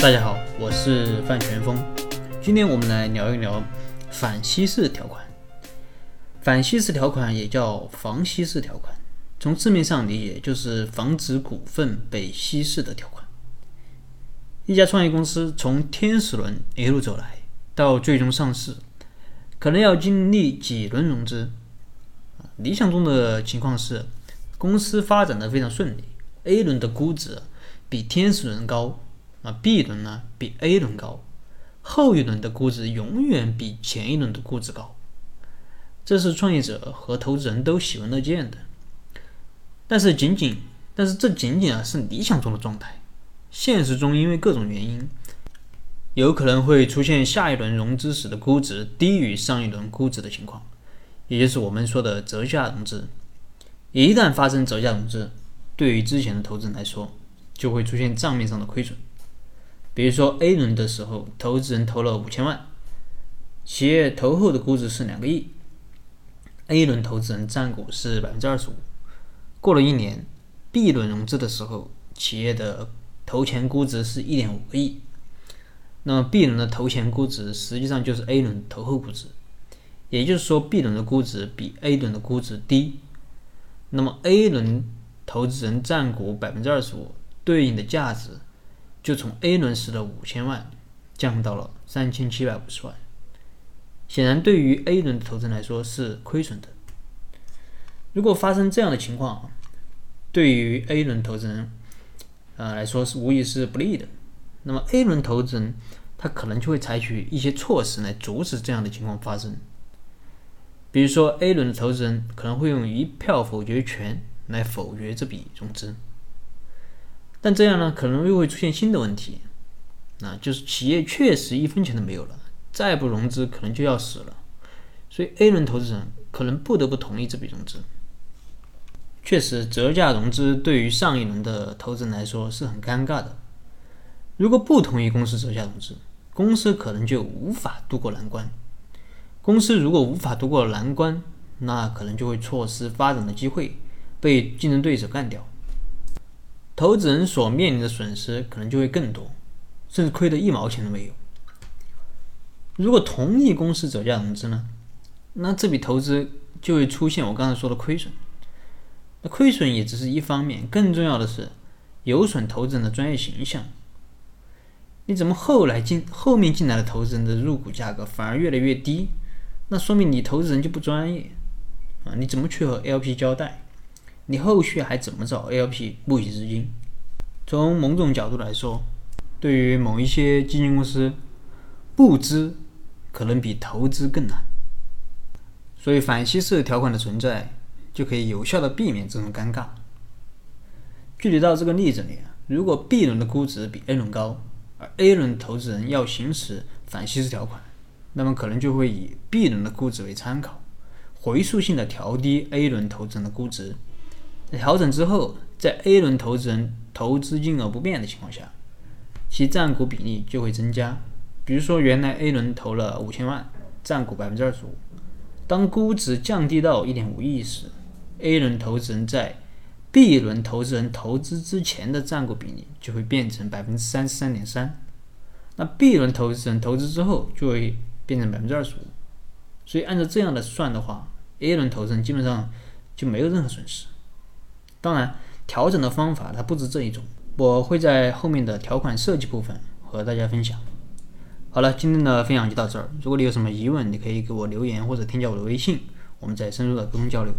大家好，我是范全峰。今天我们来聊一聊反稀释条款。反稀释条款也叫防稀释条款，从字面上理解就是防止股份被稀释的条款。一家创业公司从天使轮一路走来，到最终上市，可能要经历几轮融资。理想中的情况是，公司发展的非常顺利，A 轮的估值比天使轮高。啊，B 轮呢比 A 轮高，后一轮的估值永远比前一轮的估值高，这是创业者和投资人都喜闻乐见的。但是仅仅，但是这仅仅啊是理想中的状态，现实中因为各种原因，有可能会出现下一轮融资时的估值低于上一轮估值的情况，也就是我们说的折价融资。一旦发生折价融资，对于之前的投资人来说，就会出现账面上的亏损。比如说 A 轮的时候，投资人投了五千万，企业投后的估值是两个亿，A 轮投资人占股是百分之二十五。过了一年，B 轮融资的时候，企业的投前估值是一点五个亿，那么 B 轮的投前估值实际上就是 A 轮投后估值，也就是说 B 轮的估值比 A 轮的估值低，那么 A 轮投资人占股百分之二十五，对应的价值。就从 A 轮时的五千万降到了三千七百五十万，显然对于 A 轮的投资人来说是亏损的。如果发生这样的情况，对于 A 轮投资人，呃来说是无疑是不利的。那么 A 轮投资人他可能就会采取一些措施来阻止这样的情况发生，比如说 A 轮的投资人可能会用一票否决权来否决这笔融资。但这样呢，可能又会出现新的问题，那就是企业确实一分钱都没有了，再不融资可能就要死了，所以 A 轮投资人可能不得不同意这笔融资。确实，折价融资对于上一轮的投资人来说是很尴尬的。如果不同意公司折价融资，公司可能就无法渡过难关。公司如果无法渡过难关，那可能就会错失发展的机会，被竞争对手干掉。投资人所面临的损失可能就会更多，甚至亏得一毛钱都没有。如果同意公司折价融资呢？那这笔投资就会出现我刚才说的亏损。那亏损也只是一方面，更重要的是有损投资人的专业形象。你怎么后来进后面进来的投资人的入股价格反而越来越低？那说明你投资人就不专业啊！你怎么去和 LP 交代？你后续还怎么找 LP 募集资金？从某种角度来说，对于某一些基金公司，募资可能比投资更难。所以反稀释条款的存在，就可以有效的避免这种尴尬。具体到这个例子里，如果 B 轮的估值比 A 轮高，而 A 轮投资人要行使反稀释条款，那么可能就会以 B 轮的估值为参考，回溯性的调低 A 轮投资人的估值。调整之后，在 A 轮投资人投资金额不变的情况下，其占股比例就会增加。比如说，原来 A 轮投了五千万，占股百分之二十五。当估值降低到一点五亿时，A 轮投资人在 B 轮投资人投资之前的占股比例就会变成百分之三十三点三。那 B 轮投资人投资之后就会变成百分之二十五。所以按照这样的算的话，A 轮投资人基本上就没有任何损失。当然，调整的方法它不止这一种，我会在后面的条款设计部分和大家分享。好了，今天的分享就到这儿。如果你有什么疑问，你可以给我留言或者添加我的微信，我们再深入的沟通交流。